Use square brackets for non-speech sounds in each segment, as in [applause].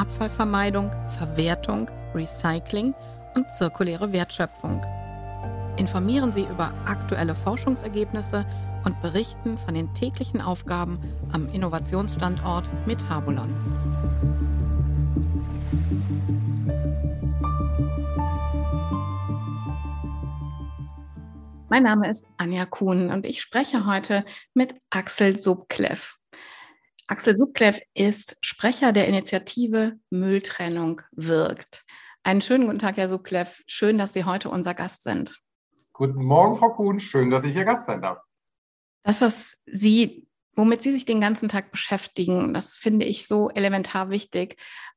Abfallvermeidung, Verwertung, Recycling und zirkuläre Wertschöpfung. Informieren Sie über aktuelle Forschungsergebnisse und berichten von den täglichen Aufgaben am Innovationsstandort Metabolon. Mein Name ist Anja Kuhn und ich spreche heute mit Axel Subkleff. Axel Subkleff ist Sprecher der Initiative Mülltrennung wirkt. Einen schönen guten Tag, Herr Subkleff. Schön, dass Sie heute unser Gast sind. Guten Morgen, Frau Kuhn. Schön, dass ich Ihr Gast sein darf. Das, was Sie, womit Sie sich den ganzen Tag beschäftigen, das finde ich so elementar wichtig.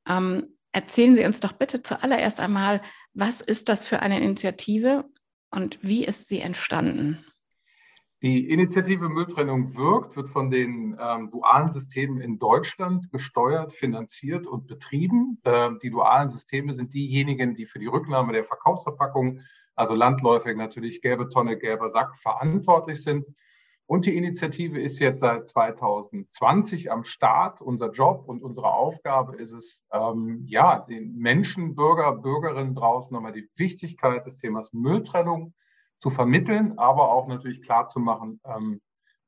Ähm, erzählen Sie uns doch bitte zuallererst einmal, was ist das für eine Initiative und wie ist sie entstanden? Die Initiative Mülltrennung wirkt, wird von den ähm, dualen Systemen in Deutschland gesteuert, finanziert und betrieben. Ähm, die dualen Systeme sind diejenigen, die für die Rücknahme der Verkaufsverpackung, also landläufig natürlich gelbe Tonne, gelber Sack, verantwortlich sind. Und die Initiative ist jetzt seit 2020 am Start. Unser Job und unsere Aufgabe ist es, ähm, ja, den Menschen, Bürger, Bürgerinnen draußen nochmal die Wichtigkeit des Themas Mülltrennung zu vermitteln, aber auch natürlich klar zu machen, ähm,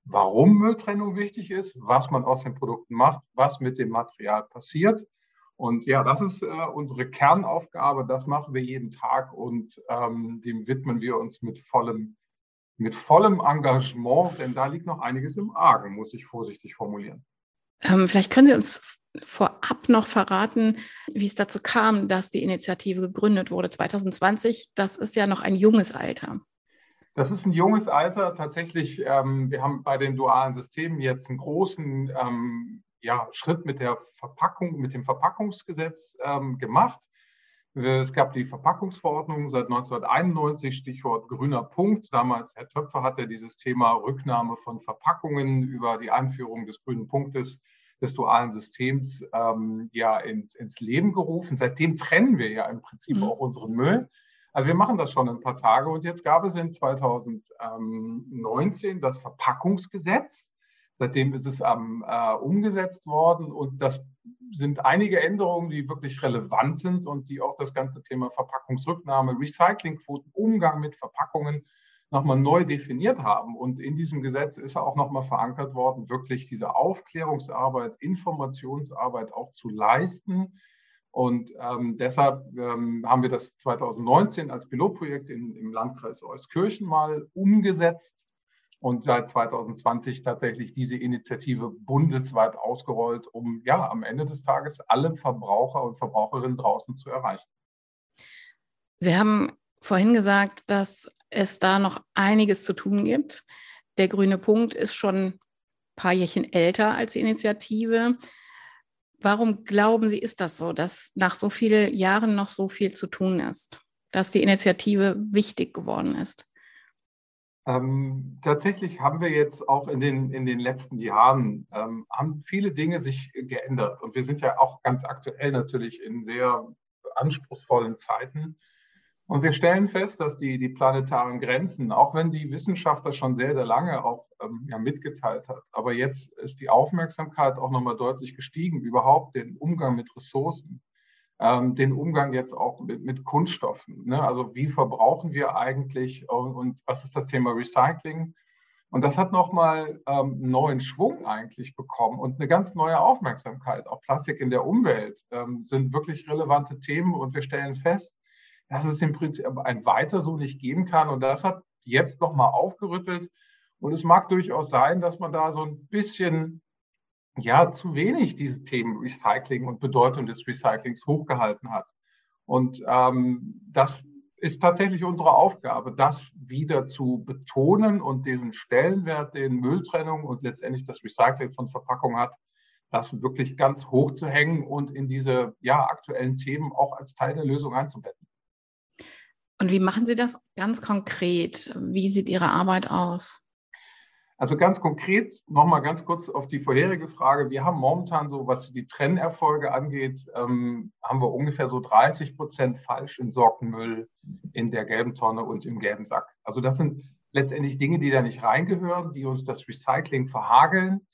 warum Mülltrennung wichtig ist, was man aus den Produkten macht, was mit dem Material passiert. Und ja, das ist äh, unsere Kernaufgabe. Das machen wir jeden Tag und ähm, dem widmen wir uns mit vollem, mit vollem Engagement, denn da liegt noch einiges im Argen, muss ich vorsichtig formulieren. Ähm, vielleicht können Sie uns vorab noch verraten, wie es dazu kam, dass die Initiative gegründet wurde 2020. Das ist ja noch ein junges Alter. Das ist ein junges Alter. Tatsächlich, ähm, wir haben bei den dualen Systemen jetzt einen großen ähm, ja, Schritt mit der Verpackung, mit dem Verpackungsgesetz ähm, gemacht. Es gab die Verpackungsverordnung seit 1991, Stichwort grüner Punkt. Damals, Herr Töpfer hatte dieses Thema Rücknahme von Verpackungen über die Einführung des grünen Punktes des dualen Systems ähm, ja ins, ins Leben gerufen. Seitdem trennen wir ja im Prinzip mhm. auch unseren Müll. Also wir machen das schon ein paar Tage und jetzt gab es in 2019 das Verpackungsgesetz. Seitdem ist es ähm, äh, umgesetzt worden und das sind einige Änderungen, die wirklich relevant sind und die auch das ganze Thema Verpackungsrücknahme, Recyclingquoten, Umgang mit Verpackungen nochmal neu definiert haben. Und in diesem Gesetz ist auch nochmal verankert worden, wirklich diese Aufklärungsarbeit, Informationsarbeit auch zu leisten und ähm, deshalb ähm, haben wir das 2019 als Pilotprojekt in, im Landkreis Euskirchen mal umgesetzt und seit 2020 tatsächlich diese Initiative bundesweit ausgerollt, um ja am Ende des Tages alle Verbraucher und Verbraucherinnen draußen zu erreichen. Sie haben vorhin gesagt, dass es da noch einiges zu tun gibt. Der grüne Punkt ist schon ein paar Jährchen älter als die Initiative. Warum glauben Sie, ist das so, dass nach so vielen Jahren noch so viel zu tun ist, dass die Initiative wichtig geworden ist? Ähm, tatsächlich haben wir jetzt auch in den, in den letzten Jahren, ähm, haben viele Dinge sich geändert. Und wir sind ja auch ganz aktuell natürlich in sehr anspruchsvollen Zeiten. Und wir stellen fest, dass die, die planetaren Grenzen, auch wenn die Wissenschaft das schon sehr, sehr lange auch ähm, ja, mitgeteilt hat, aber jetzt ist die Aufmerksamkeit auch nochmal deutlich gestiegen, überhaupt den Umgang mit Ressourcen, ähm, den Umgang jetzt auch mit, mit Kunststoffen. Ne? Also wie verbrauchen wir eigentlich und, und, was ist das Thema Recycling? Und das hat nochmal ähm, neuen Schwung eigentlich bekommen und eine ganz neue Aufmerksamkeit. Auch Plastik in der Umwelt ähm, sind wirklich relevante Themen und wir stellen fest, dass es im Prinzip ein Weiter so nicht geben kann. Und das hat jetzt nochmal aufgerüttelt. Und es mag durchaus sein, dass man da so ein bisschen ja zu wenig diese Themen Recycling und Bedeutung des Recyclings hochgehalten hat. Und ähm, das ist tatsächlich unsere Aufgabe, das wieder zu betonen und diesen Stellenwert, den Mülltrennung und letztendlich das Recycling von Verpackungen hat, das wirklich ganz hoch zu hängen und in diese ja, aktuellen Themen auch als Teil der Lösung einzubetten. Und wie machen Sie das ganz konkret? Wie sieht Ihre Arbeit aus? Also ganz konkret, nochmal ganz kurz auf die vorherige Frage. Wir haben momentan so, was die Trennerfolge angeht, ähm, haben wir ungefähr so 30 Prozent falsch entsorgten Müll in der gelben Tonne und im gelben Sack. Also das sind letztendlich Dinge, die da nicht reingehören, die uns das Recycling verhageln,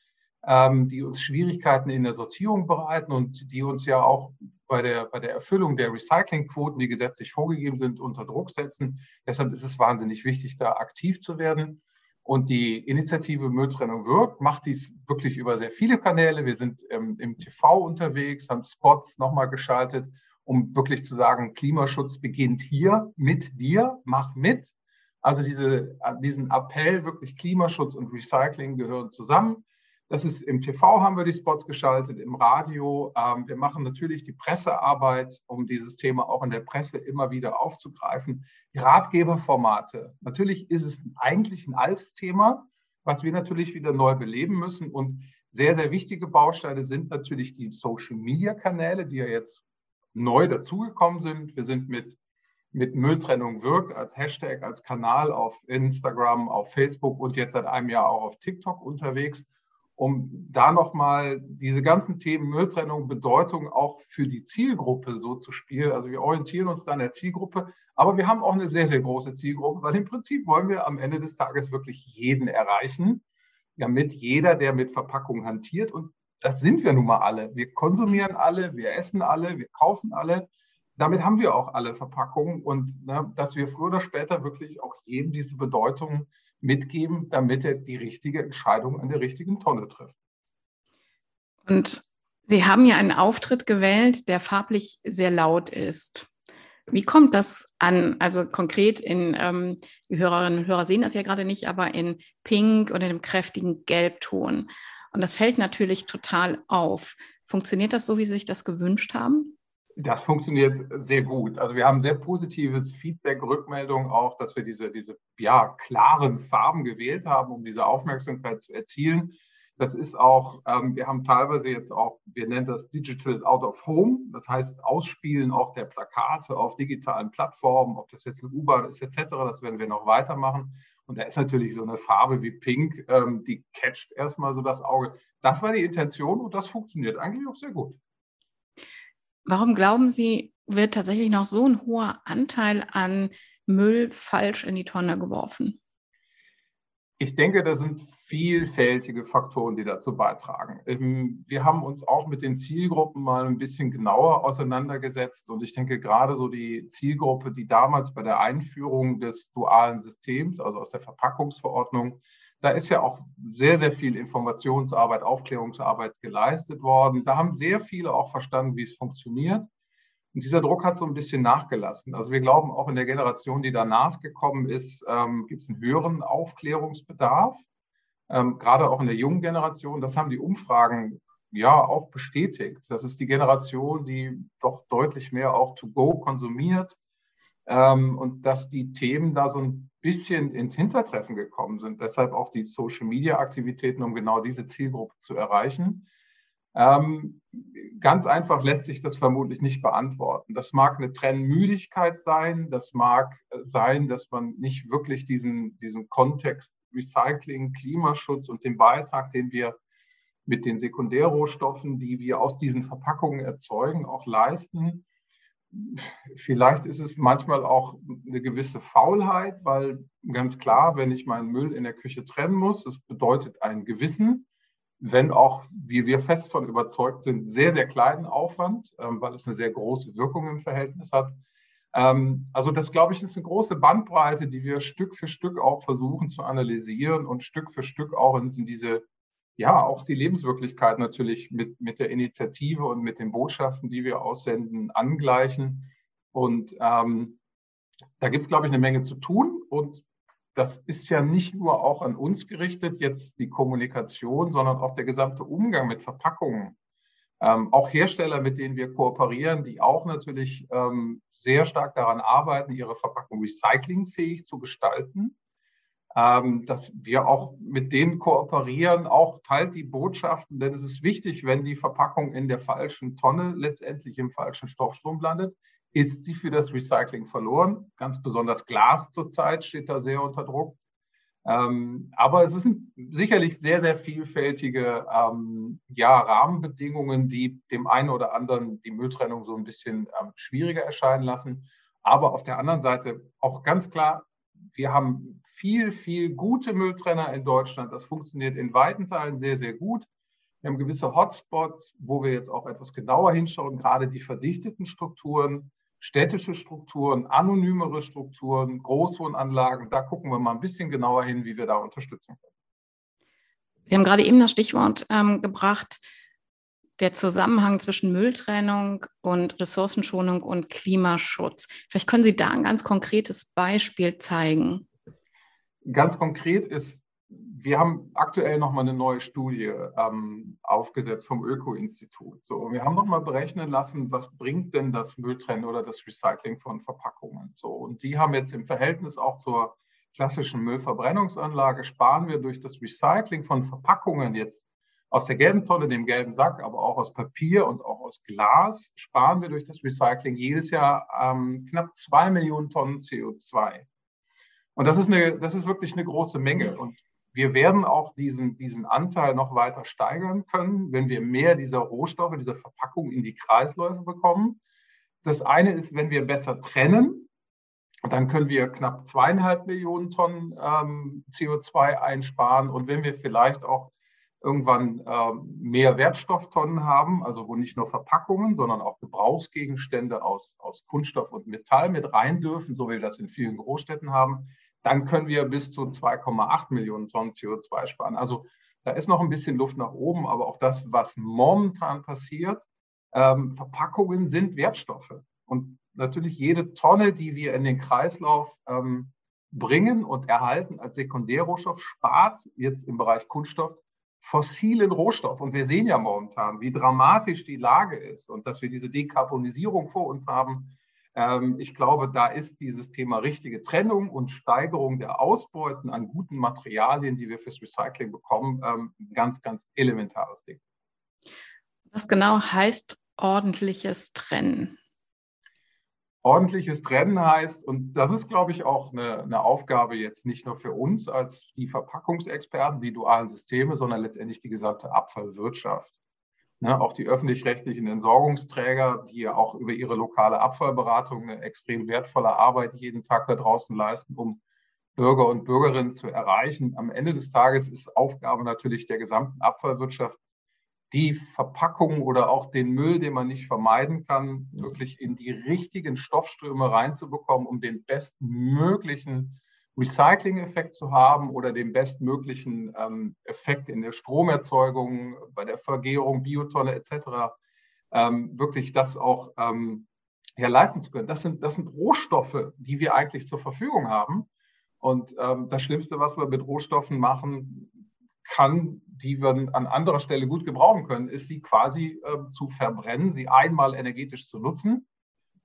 ähm, die uns Schwierigkeiten in der Sortierung bereiten und die uns ja auch bei der, bei der Erfüllung der Recyclingquoten, die gesetzlich vorgegeben sind, unter Druck setzen. Deshalb ist es wahnsinnig wichtig, da aktiv zu werden. Und die Initiative Mülltrennung wirkt, macht dies wirklich über sehr viele Kanäle. Wir sind ähm, im TV unterwegs, haben Spots nochmal geschaltet, um wirklich zu sagen, Klimaschutz beginnt hier mit dir, mach mit. Also diese, diesen Appell, wirklich Klimaschutz und Recycling gehören zusammen. Das ist im TV haben wir die Spots geschaltet, im Radio. Ähm, wir machen natürlich die Pressearbeit, um dieses Thema auch in der Presse immer wieder aufzugreifen. Die Ratgeberformate. Natürlich ist es eigentlich ein altes Thema, was wir natürlich wieder neu beleben müssen. Und sehr, sehr wichtige Bausteine sind natürlich die Social-Media-Kanäle, die ja jetzt neu dazugekommen sind. Wir sind mit, mit Mülltrennung wirkt als Hashtag, als Kanal auf Instagram, auf Facebook und jetzt seit einem Jahr auch auf TikTok unterwegs um da nochmal diese ganzen Themen Mülltrennung, Bedeutung auch für die Zielgruppe so zu spielen. Also wir orientieren uns da an der Zielgruppe, aber wir haben auch eine sehr, sehr große Zielgruppe, weil im Prinzip wollen wir am Ende des Tages wirklich jeden erreichen, damit jeder, der mit Verpackungen hantiert, und das sind wir nun mal alle. Wir konsumieren alle, wir essen alle, wir kaufen alle. Damit haben wir auch alle Verpackungen und ne, dass wir früher oder später wirklich auch jedem diese Bedeutung mitgeben, damit er die richtige Entscheidung an der richtigen Tonne trifft. Und Sie haben ja einen Auftritt gewählt, der farblich sehr laut ist. Wie kommt das an? Also konkret in, ähm, die Hörerinnen und Hörer sehen das ja gerade nicht, aber in Pink oder in einem kräftigen Gelbton. Und das fällt natürlich total auf. Funktioniert das so, wie Sie sich das gewünscht haben? Das funktioniert sehr gut. Also wir haben sehr positives Feedback, Rückmeldung auch, dass wir diese, diese ja, klaren Farben gewählt haben, um diese Aufmerksamkeit zu erzielen. Das ist auch, ähm, wir haben teilweise jetzt auch, wir nennen das Digital Out of Home, das heißt Ausspielen auch der Plakate auf digitalen Plattformen, ob das jetzt eine U-Bahn ist etc., das werden wir noch weitermachen. Und da ist natürlich so eine Farbe wie Pink, ähm, die catcht erstmal so das Auge. Das war die Intention und das funktioniert eigentlich auch sehr gut. Warum glauben Sie, wird tatsächlich noch so ein hoher Anteil an Müll falsch in die Tonne geworfen? Ich denke, das sind vielfältige Faktoren, die dazu beitragen. Ähm, wir haben uns auch mit den Zielgruppen mal ein bisschen genauer auseinandergesetzt und ich denke gerade so die Zielgruppe, die damals bei der Einführung des dualen Systems, also aus der Verpackungsverordnung, da ist ja auch sehr, sehr viel Informationsarbeit, Aufklärungsarbeit geleistet worden. Da haben sehr viele auch verstanden, wie es funktioniert. Und dieser Druck hat so ein bisschen nachgelassen. Also wir glauben, auch in der Generation, die danach gekommen ist, ähm, gibt es einen höheren Aufklärungsbedarf. Ähm, gerade auch in der jungen Generation. Das haben die Umfragen ja auch bestätigt. Das ist die Generation, die doch deutlich mehr auch to go konsumiert, ähm, und dass die Themen da so ein bisschen ins Hintertreffen gekommen sind. Deshalb auch die Social-Media-Aktivitäten, um genau diese Zielgruppe zu erreichen. Ähm, ganz einfach lässt sich das vermutlich nicht beantworten. Das mag eine Trennmüdigkeit sein, das mag äh, sein, dass man nicht wirklich diesen, diesen Kontext Recycling, Klimaschutz und den Beitrag, den wir mit den Sekundärrohstoffen, die wir aus diesen Verpackungen erzeugen, auch leisten vielleicht ist es manchmal auch eine gewisse Faulheit, weil ganz klar, wenn ich meinen Müll in der Küche trennen muss, das bedeutet ein Gewissen, wenn auch, wie wir fest von überzeugt sind, sehr, sehr kleinen Aufwand, ähm, weil es eine sehr große Wirkung im Verhältnis hat. Ähm, also das, glaube ich, ist eine große Bandbreite, die wir Stück für Stück auch versuchen zu analysieren und Stück für Stück auch in diese ja, auch die Lebenswirklichkeit natürlich mit, mit der Initiative und mit den Botschaften, die wir aussenden, angleichen. Und ähm, da gibt es, glaube ich, eine Menge zu tun. Und das ist ja nicht nur auch an uns gerichtet, jetzt die Kommunikation, sondern auch der gesamte Umgang mit Verpackungen. Ähm, auch Hersteller, mit denen wir kooperieren, die auch natürlich ähm, sehr stark daran arbeiten, ihre Verpackung recyclingfähig zu gestalten. Ähm, dass wir auch mit denen kooperieren, auch teilt die Botschaften, denn es ist wichtig, wenn die Verpackung in der falschen Tonne letztendlich im falschen Stoffstrom landet, ist sie für das Recycling verloren. Ganz besonders Glas zurzeit steht da sehr unter Druck. Ähm, aber es sind sicherlich sehr, sehr vielfältige ähm, ja, Rahmenbedingungen, die dem einen oder anderen die Mülltrennung so ein bisschen ähm, schwieriger erscheinen lassen. Aber auf der anderen Seite auch ganz klar, wir haben viel, viel gute Mülltrenner in Deutschland. Das funktioniert in weiten Teilen sehr, sehr gut. Wir haben gewisse Hotspots, wo wir jetzt auch etwas genauer hinschauen, gerade die verdichteten Strukturen, städtische Strukturen, anonymere Strukturen, Großwohnanlagen. Da gucken wir mal ein bisschen genauer hin, wie wir da unterstützen können. Sie haben gerade eben das Stichwort ähm, gebracht, der Zusammenhang zwischen Mülltrennung und Ressourcenschonung und Klimaschutz. Vielleicht können Sie da ein ganz konkretes Beispiel zeigen. Ganz konkret ist, wir haben aktuell nochmal eine neue Studie ähm, aufgesetzt vom Öko-Institut. So, wir haben nochmal berechnen lassen, was bringt denn das Mülltrennen oder das Recycling von Verpackungen. So, und die haben jetzt im Verhältnis auch zur klassischen Müllverbrennungsanlage, sparen wir durch das Recycling von Verpackungen jetzt aus der gelben Tonne, dem gelben Sack, aber auch aus Papier und auch aus Glas, sparen wir durch das Recycling jedes Jahr ähm, knapp zwei Millionen Tonnen CO2. Und das ist, eine, das ist wirklich eine große Menge. Und wir werden auch diesen, diesen Anteil noch weiter steigern können, wenn wir mehr dieser Rohstoffe, dieser Verpackung in die Kreisläufe bekommen. Das eine ist, wenn wir besser trennen, dann können wir knapp zweieinhalb Millionen Tonnen ähm, CO2 einsparen. Und wenn wir vielleicht auch irgendwann äh, mehr Wertstofftonnen haben, also wo nicht nur Verpackungen, sondern auch Gebrauchsgegenstände aus, aus Kunststoff und Metall mit rein dürfen, so wie wir das in vielen Großstädten haben, dann können wir bis zu 2,8 Millionen Tonnen CO2 sparen. Also da ist noch ein bisschen Luft nach oben, aber auch das, was momentan passiert, ähm, Verpackungen sind Wertstoffe. Und natürlich jede Tonne, die wir in den Kreislauf ähm, bringen und erhalten als Sekundärrohstoff, spart jetzt im Bereich Kunststoff fossilen Rohstoff. Und wir sehen ja momentan, wie dramatisch die Lage ist und dass wir diese Dekarbonisierung vor uns haben. Ähm, ich glaube, da ist dieses Thema richtige Trennung und Steigerung der Ausbeuten an guten Materialien, die wir fürs Recycling bekommen, ähm, ein ganz, ganz elementares Ding. Was genau heißt ordentliches Trennen? ordentliches Trennen heißt, und das ist, glaube ich, auch eine, eine, Aufgabe jetzt nicht nur für uns als die Verpackungsexperten, die dualen Systeme, sondern letztendlich die gesamte Abfallwirtschaft. Ne, auch die öffentlich-rechtlichen Entsorgungsträger, die ja auch über ihre lokale Abfallberatung eine extrem wertvolle Arbeit jeden Tag da draußen leisten, um Bürger und Bürgerinnen zu erreichen. Am Ende des Tages ist Aufgabe natürlich der gesamten Abfallwirtschaft, die Verpackung oder auch den Müll, den man nicht vermeiden kann, wirklich in die richtigen Stoffströme reinzubekommen, um den bestmöglichen Recycling-Effekt zu haben oder den bestmöglichen ähm, Effekt in der Stromerzeugung, bei der Vergärung, Biotonne etc. Ähm, wirklich das auch ähm, ja, leisten zu können. Das sind, das sind Rohstoffe, die wir eigentlich zur Verfügung haben. Und ähm, das Schlimmste, was wir mit Rohstoffen machen, kann, die wir an anderer Stelle gut gebrauchen können, ist sie quasi äh, zu verbrennen, sie einmal energetisch zu nutzen.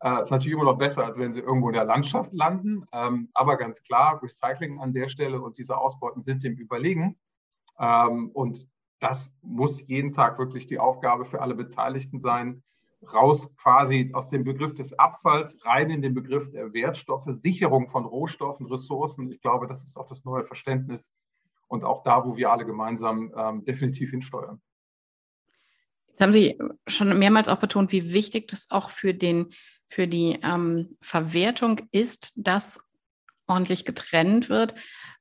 Äh, ist natürlich immer noch besser, als wenn sie irgendwo in der Landschaft landen. Ähm, aber ganz klar, Recycling an der Stelle und diese Ausbeuten sind dem überlegen. Ähm, und das muss jeden Tag wirklich die Aufgabe für alle Beteiligten sein, raus quasi aus dem Begriff des Abfalls rein in den Begriff der Wertstoffe, Sicherung von Rohstoffen, Ressourcen. Ich glaube, das ist auch das neue Verständnis und auch da, wo wir alle gemeinsam ähm, definitiv hinsteuern. Jetzt haben Sie schon mehrmals auch betont, wie wichtig das auch für, den, für die ähm, Verwertung ist, dass ordentlich getrennt wird.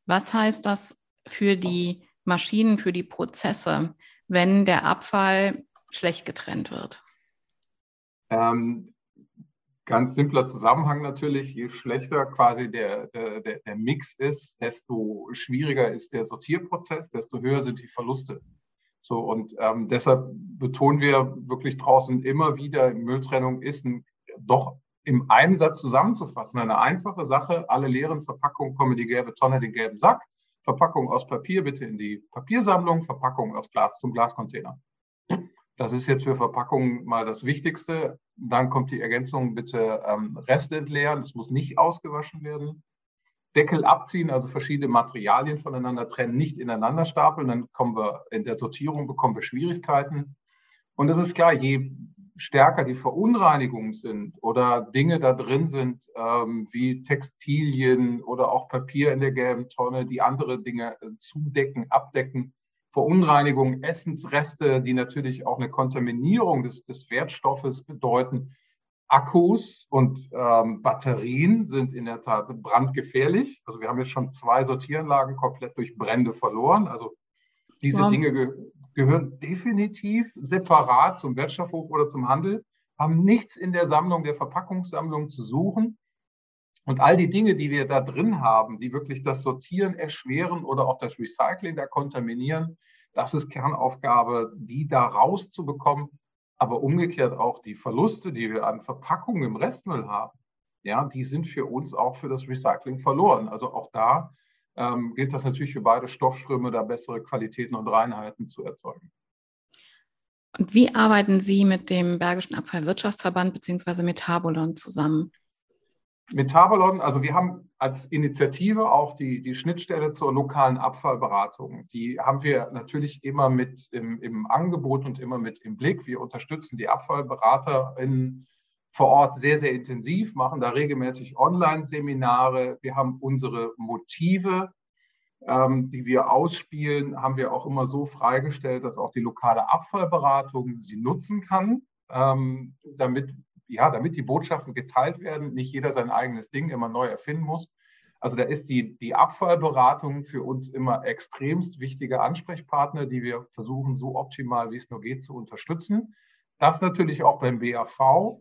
Was heißt das für die Maschinen, für die Prozesse, wenn der Abfall schlecht getrennt wird? Ähm, Ganz simpler Zusammenhang natürlich, je schlechter quasi der, der, der Mix ist, desto schwieriger ist der Sortierprozess, desto höher sind die Verluste. So, und ähm, deshalb betonen wir wirklich draußen immer wieder, Mülltrennung ist ein, doch im einen Satz zusammenzufassen. Eine einfache Sache, alle leeren Verpackungen kommen in die gelbe Tonne, den gelben Sack. Verpackung aus Papier bitte in die Papiersammlung, Verpackung aus Glas zum Glascontainer. Das ist jetzt für Verpackungen mal das Wichtigste. Dann kommt die Ergänzung, bitte ähm, Rest entleeren. Es muss nicht ausgewaschen werden. Deckel abziehen, also verschiedene Materialien voneinander trennen, nicht ineinander stapeln, dann kommen wir in der Sortierung bekommen wir Schwierigkeiten. Und es ist klar, je stärker die Verunreinigungen sind oder Dinge da drin sind, ähm, wie Textilien oder auch Papier in der gelben Tonne, die andere Dinge äh, zudecken, abdecken, Verunreinigungen, Essensreste, die natürlich auch eine Kontaminierung des, des Wertstoffes bedeuten, Akkus und ähm, Batterien sind in der Tat brandgefährlich. Also wir haben jetzt schon zwei Sortieranlagen komplett durch Brände verloren. Also diese wow. Dinge ge gehören definitiv separat zum Wertstoffhof oder zum Handel, haben nichts in der Sammlung, der Verpackungssammlung zu suchen. Und all die Dinge, die wir da drin haben, die wirklich das Sortieren erschweren oder auch das Recycling da kontaminieren, das ist Kernaufgabe, die da rauszubekommen aber umgekehrt auch die Verluste, die wir an Verpackungen im Restmüll haben, ja, die sind für uns auch für das Recycling verloren. Also auch da ähm, gilt das natürlich für beide Stoffströme, da bessere Qualitäten und Reinheiten zu erzeugen. Und wie arbeiten Sie mit dem Bergischen Abfallwirtschaftsverband bzw. Metabolon zusammen? Metabolon, also wir haben als Initiative auch die, die Schnittstelle zur lokalen Abfallberatung. Die haben wir natürlich immer mit im, im Angebot und immer mit im Blick. Wir unterstützen die AbfallberaterInnen vor Ort sehr, sehr intensiv, machen da regelmäßig Online-Seminare. Wir haben unsere Motive, ähm, die wir ausspielen, haben wir auch immer so freigestellt, dass auch die lokale Abfallberatung sie nutzen kann, ähm, damit ja, damit die Botschaften geteilt werden, nicht jeder sein eigenes Ding immer neu erfinden muss. Also da ist die, die Abfallberatung für uns immer extremst wichtige Ansprechpartner, die wir versuchen, so optimal wie es nur geht, zu unterstützen. Das natürlich auch beim BAV.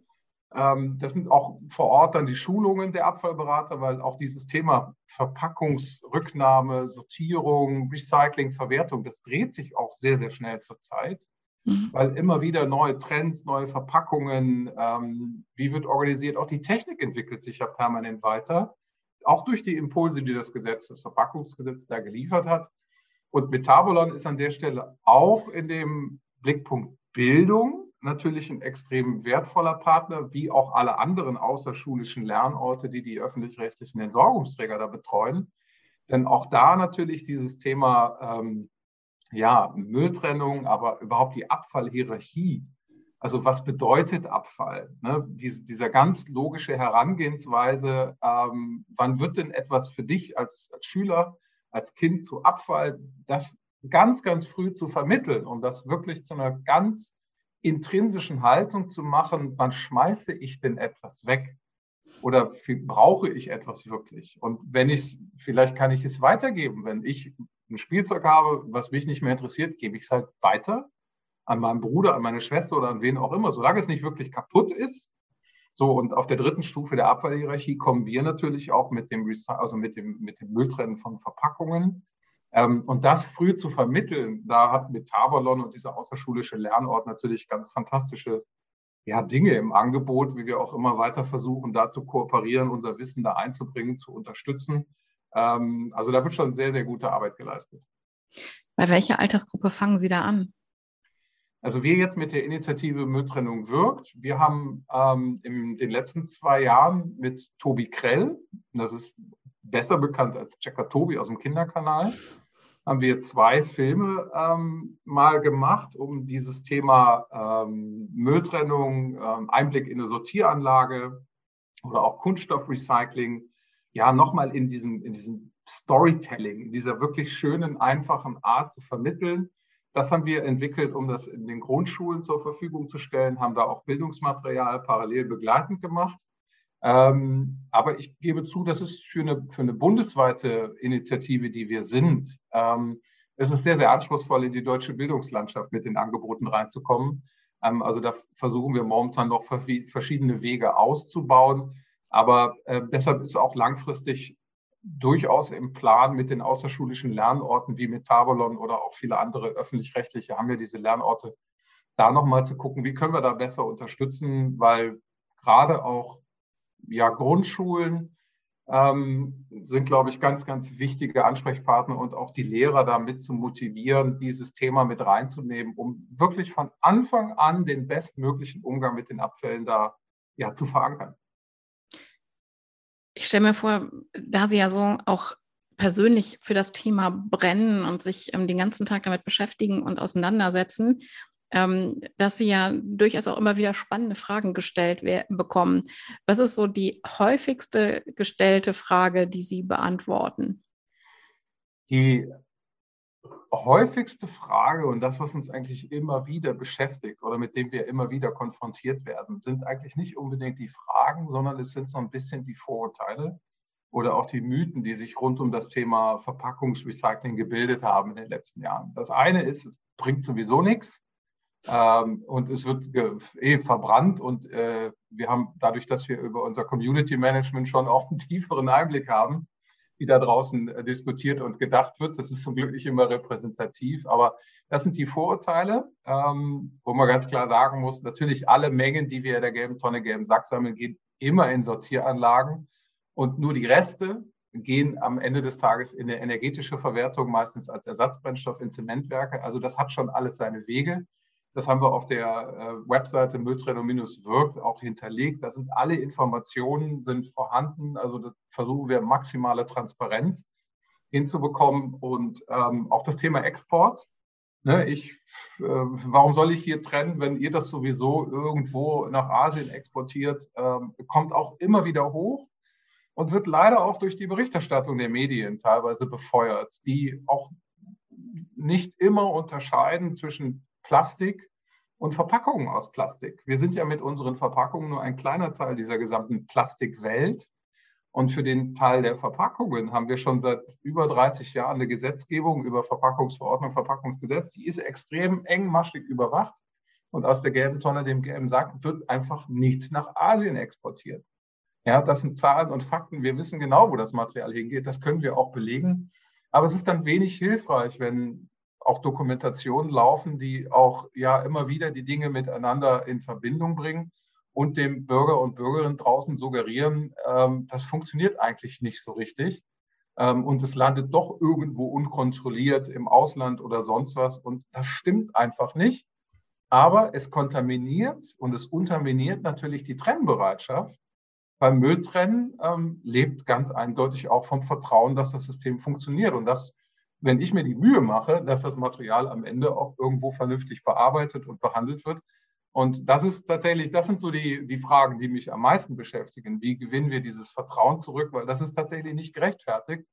Ähm, das sind auch vor Ort dann die Schulungen der Abfallberater, weil auch dieses Thema Verpackungsrücknahme, Sortierung, Recycling, Verwertung, das dreht sich auch sehr, sehr schnell zurzeit mhm. weil immer wieder neue Trends, neue Verpackungen, ähm, wie wird organisiert, auch die Technik entwickelt sich ja permanent weiter, auch durch die Impulse, die das Gesetz, das Verpackungsgesetz da geliefert hat. Und Metabolon ist an der Stelle auch in dem Blickpunkt Bildung natürlich ein extrem wertvoller Partner, wie auch alle anderen außerschulischen Lernorte, die die öffentlich-rechtlichen Entsorgungsträger da betreuen. Denn auch da natürlich dieses Thema ähm, ja, Mülltrennung, aber überhaupt die Abfallhierarchie. Also was bedeutet Abfall? Ne? Dies, dieser ganz logische Herangehensweise, ähm, wann wird denn etwas für dich als, als Schüler, als Kind zu Abfall, das ganz, ganz früh zu vermitteln, um das wirklich zu einer ganz intrinsischen Haltung zu machen, wann schmeiße ich denn etwas weg? Oder brauche ich etwas wirklich? Und wenn ich es, vielleicht kann ich es weitergeben, wenn ich ein Spielzeug habe, was mich nicht mehr interessiert, gebe ich es halt weiter an meinen Bruder, an meine Schwester oder an wen auch immer, solange es nicht wirklich kaputt ist. So, und auf der dritten Stufe der Abfallhierarchie kommen wir natürlich auch mit dem, also mit dem, mit dem Mülltrennen von Verpackungen. Ähm, und das früh zu vermitteln, da hat mit Tabalon und dieser außerschulische Lernort natürlich ganz fantastische ja, Dinge im Angebot, wie wir auch immer weiter versuchen, da zu kooperieren, unser Wissen da einzubringen, zu unterstützen. Ähm, also da wird schon sehr, sehr gute Arbeit geleistet. Bei welcher Altersgruppe fangen Sie da an? Also wir jetzt mit der Initiative Mülltrennung wirkt. Wir haben ähm, in den letzten zwei Jahren mit Tobi Krell, das ist besser bekannt als Checker Tobi aus dem Kinderkanal, haben wir zwei Filme ähm, mal gemacht, um dieses Thema ähm, Mülltrennung, ähm, Einblick in eine Sortieranlage oder auch Kunststoffrecycling ja nochmal in diesem, in diesem Storytelling, in dieser wirklich schönen, einfachen Art zu vermitteln. Das haben wir entwickelt, um das in den Grundschulen zur Verfügung zu stellen, haben da auch Bildungsmaterial parallel begleitend gemacht. Ähm, aber ich gebe zu, das ist für eine, für eine bundesweite Initiative, die wir sind. Ähm, es ist sehr, sehr anspruchsvoll, in die deutsche Bildungslandschaft mit den Angeboten reinzukommen. Ähm, also da versuchen wir momentan noch verschiedene Wege auszubauen. Aber äh, deshalb ist auch langfristig durchaus im Plan mit den außerschulischen Lernorten wie Metabolon oder auch viele andere öffentlich-rechtliche haben ja diese Lernorte, da nochmal zu gucken, wie können wir da besser unterstützen, weil gerade auch ja, Grundschulen ähm, sind, glaube ich, ganz, ganz wichtige Ansprechpartner und auch die Lehrer damit zu motivieren, dieses Thema mit reinzunehmen, um wirklich von Anfang an den bestmöglichen Umgang mit den Abfällen da ja, zu verankern. Ich stelle mir vor, da Sie ja so auch persönlich für das Thema brennen und sich ähm, den ganzen Tag damit beschäftigen und auseinandersetzen, ähm, dass Sie ja durchaus auch immer wieder spannende Fragen gestellt bekommen. Was ist so die häufigste gestellte Frage, die Sie beantworten? Die häufigste Frage und das, was uns eigentlich immer wieder beschäftigt oder mit dem wir immer wieder konfrontiert werden, sind eigentlich nicht unbedingt die Fragen, sondern es sind so ein bisschen die Vorurteile oder auch die Mythen, die sich rund um das Thema Verpackungsrecycling gebildet haben in den letzten Jahren. Das eine ist, es bringt sowieso nichts ähm, und es wird eh verbrannt und äh, wir haben dadurch, dass wir über unser Community Management schon auch einen [laughs] tieferen Einblick haben, wie da draußen äh, diskutiert und gedacht wird. Das ist zum Glück nicht immer repräsentativ, aber das sind die Vorurteile, ähm, wo man ganz klar sagen muss, natürlich alle Mengen, die wir in der gelben Tonne, gelben Sack sammeln, gehen immer in Sortieranlagen und nur die Reste gehen am Ende des Tages in eine energetische Verwertung, meistens als Ersatzbrennstoff in Zementwerke. Also das hat schon alles seine Wege. Das haben wir auf der äh, Webseite Mülltrennung-Wirkt auch hinterlegt. Da sind alle Informationen sind vorhanden. Also versuchen wir maximale Transparenz hinzubekommen. Und ähm, auch das Thema Export. Ne, ich, äh, warum soll ich hier trennen, wenn ihr das sowieso irgendwo nach Asien exportiert? Ähm, kommt auch immer wieder hoch und wird leider auch durch die Berichterstattung der Medien teilweise befeuert, die auch nicht immer unterscheiden zwischen Plastik und Verpackungen aus Plastik. Wir sind ja mit unseren Verpackungen nur ein kleiner Teil dieser gesamten Plastikwelt. Und für den Teil der Verpackungen haben wir schon seit über 30 Jahren eine Gesetzgebung über Verpackungsverordnung, Verpackungsgesetz. Die ist extrem engmaschig überwacht. Und aus der gelben Tonne, dem gelben Sack, wird einfach nichts nach Asien exportiert. Ja, das sind Zahlen und Fakten. Wir wissen genau, wo das Material hingeht. Das können wir auch belegen. Aber es ist dann wenig hilfreich, wenn auch Dokumentationen laufen, die auch ja immer wieder die Dinge miteinander in Verbindung bringen und dem Bürger und Bürgerinnen draußen suggerieren, ähm, das funktioniert eigentlich nicht so richtig. Ähm, und es landet doch irgendwo unkontrolliert im Ausland oder sonst was. Und das stimmt einfach nicht. Aber es kontaminiert und es unterminiert natürlich die Trennbereitschaft. Beim Mülltrennen ähm, lebt ganz eindeutig auch vom Vertrauen, dass das System funktioniert. Und das wenn ich mir die Mühe mache, dass das Material am Ende auch irgendwo vernünftig bearbeitet und behandelt wird. Und das ist tatsächlich, das sind so die, die Fragen, die mich am meisten beschäftigen. Wie gewinnen wir dieses Vertrauen zurück? Weil das ist tatsächlich nicht gerechtfertigt.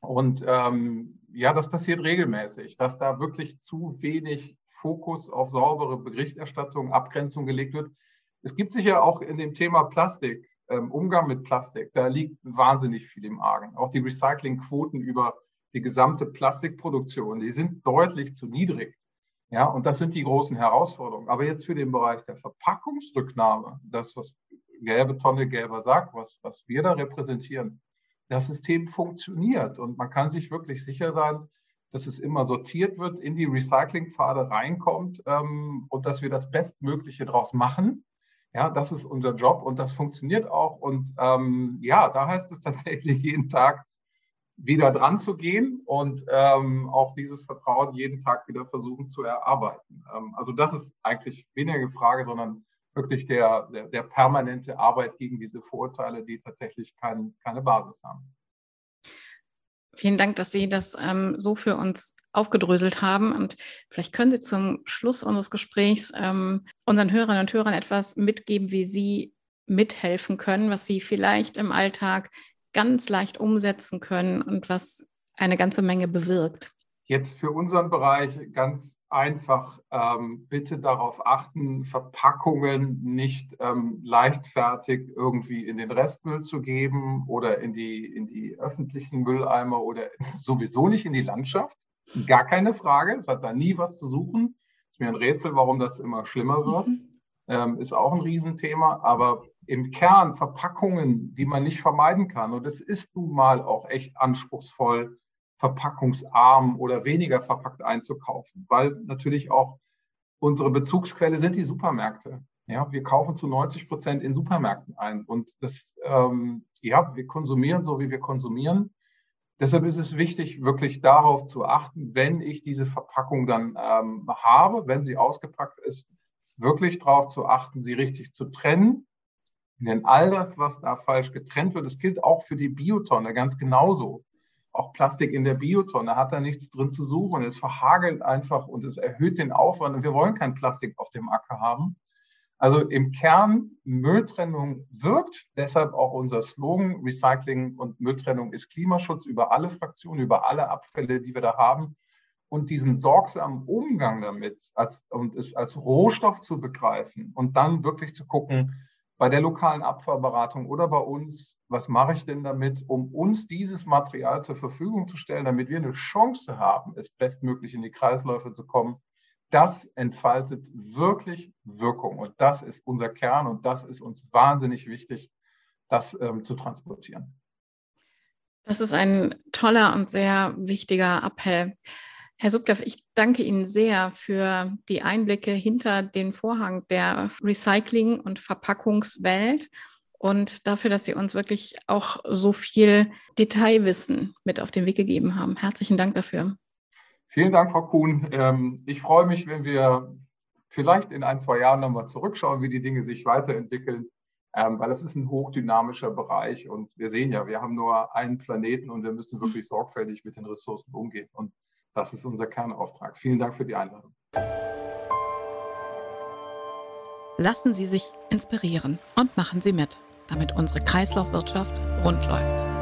Und ähm, ja, das passiert regelmäßig, dass da wirklich zu wenig Fokus auf saubere Berichterstattung, Abgrenzung gelegt wird. Es gibt sicher auch in dem Thema Plastik, ähm, Umgang mit Plastik, da liegt wahnsinnig viel im Argen. Auch die Recyclingquoten über die gesamte Plastikproduktion, die sind deutlich zu niedrig. Ja, und das sind die großen Herausforderungen. Aber jetzt für den Bereich der Verpackungsrücknahme, das, was gelbe Tonne, gelber Sack, was, was wir da repräsentieren, das System funktioniert und man kann sich wirklich sicher sein, dass es immer sortiert wird, in die Recyclingpfade reinkommt ähm, und dass wir das Bestmögliche daraus machen. Ja, das ist unser Job und das funktioniert auch. Und ähm, ja, da heißt es [laughs] tatsächlich jeden Tag, wieder dran zu gehen und ähm, auch dieses Vertrauen jeden Tag wieder versuchen zu erarbeiten. Ähm, also das ist eigentlich weniger Frage, sondern wirklich der, der, der, permanente Arbeit gegen diese Vorurteile, die tatsächlich kein, keine Basis haben. Vielen Dank, dass Sie das ähm, so für uns aufgedröselt haben. Und vielleicht können Sie zum Schluss unseres Gesprächs ähm, unseren Hörerinnen und Hörern etwas mitgeben, wie Sie mithelfen können, was Sie vielleicht im Alltag ganz leicht umsetzen können und was eine ganze Menge bewirkt? Jetzt für unseren Bereich ganz einfach ähm, bitte darauf achten, Verpackungen nicht ähm, leichtfertig irgendwie in den Restmüll zu geben oder in die, in die öffentlichen Mülleimer oder [laughs] sowieso nicht in die Landschaft. Gar keine Frage, es hat da nie was zu suchen. Ist mir ein Rätsel, warum das immer schlimmer wird. Mhm. Ähm, ist auch ein Riesenthema, aber im Kern Verpackungen, die man nicht vermeiden kann. Und es ist nun mal auch echt anspruchsvoll, verpackungsarm oder weniger verpackt einzukaufen, weil natürlich auch unsere Bezugsquelle sind die Supermärkte. Ja, wir kaufen zu 90 Prozent in Supermärkten ein und das, ähm, ja, wir konsumieren so, wie wir konsumieren. Deshalb ist es wichtig, wirklich darauf zu achten, wenn ich diese Verpackung dann ähm, habe, wenn sie ausgepackt ist, wirklich darauf zu achten, sie richtig zu trennen Denn all das, was da falsch getrennt wird, das gilt auch für die Biotonne ganz genauso. Auch Plastik in der Biotonne hat da nichts drin zu suchen. Es verhagelt einfach und es erhöht den Aufwand. Und wir wollen kein Plastik auf dem Acker haben. Also im Kern, Mülltrennung wirkt. Deshalb auch unser Slogan, Recycling und Mülltrennung ist Klimaschutz über alle Fraktionen, über alle Abfälle, die wir da haben und diesen sorgsamen Umgang damit als, und es als Rohstoff zu begreifen und dann wirklich zu gucken, bei der lokalen Abfallberatung oder bei uns, was mache ich denn damit, um uns dieses Material zur Verfügung zu stellen, damit wir eine Chance haben, es bestmöglich in die Kreisläufe zu kommen. Das entfaltet wirklich Wirkung und das ist unser Kern und das ist uns wahnsinnig wichtig, das ähm, zu transportieren. Das ist ein toller und sehr wichtiger Appell. Herr Subdorf, ich danke Ihnen sehr für die Einblicke hinter den Vorhang der Recycling- und Verpackungswelt und dafür, dass Sie uns wirklich auch so viel Detailwissen mit auf den Weg gegeben haben. Herzlichen Dank dafür. Vielen Dank, Frau Kuhn. Ähm, ich freue mich, wenn wir vielleicht in ein, zwei Jahren nochmal zurückschauen, wie die Dinge sich weiterentwickeln, ähm, weil es ist ein hochdynamischer Bereich und wir sehen ja, wir haben nur einen Planeten und wir müssen wirklich sorgfältig mit den Ressourcen umgehen. Und das ist unser Kernauftrag. Vielen Dank für die Einladung. Lassen Sie sich inspirieren und machen Sie mit, damit unsere Kreislaufwirtschaft rund läuft.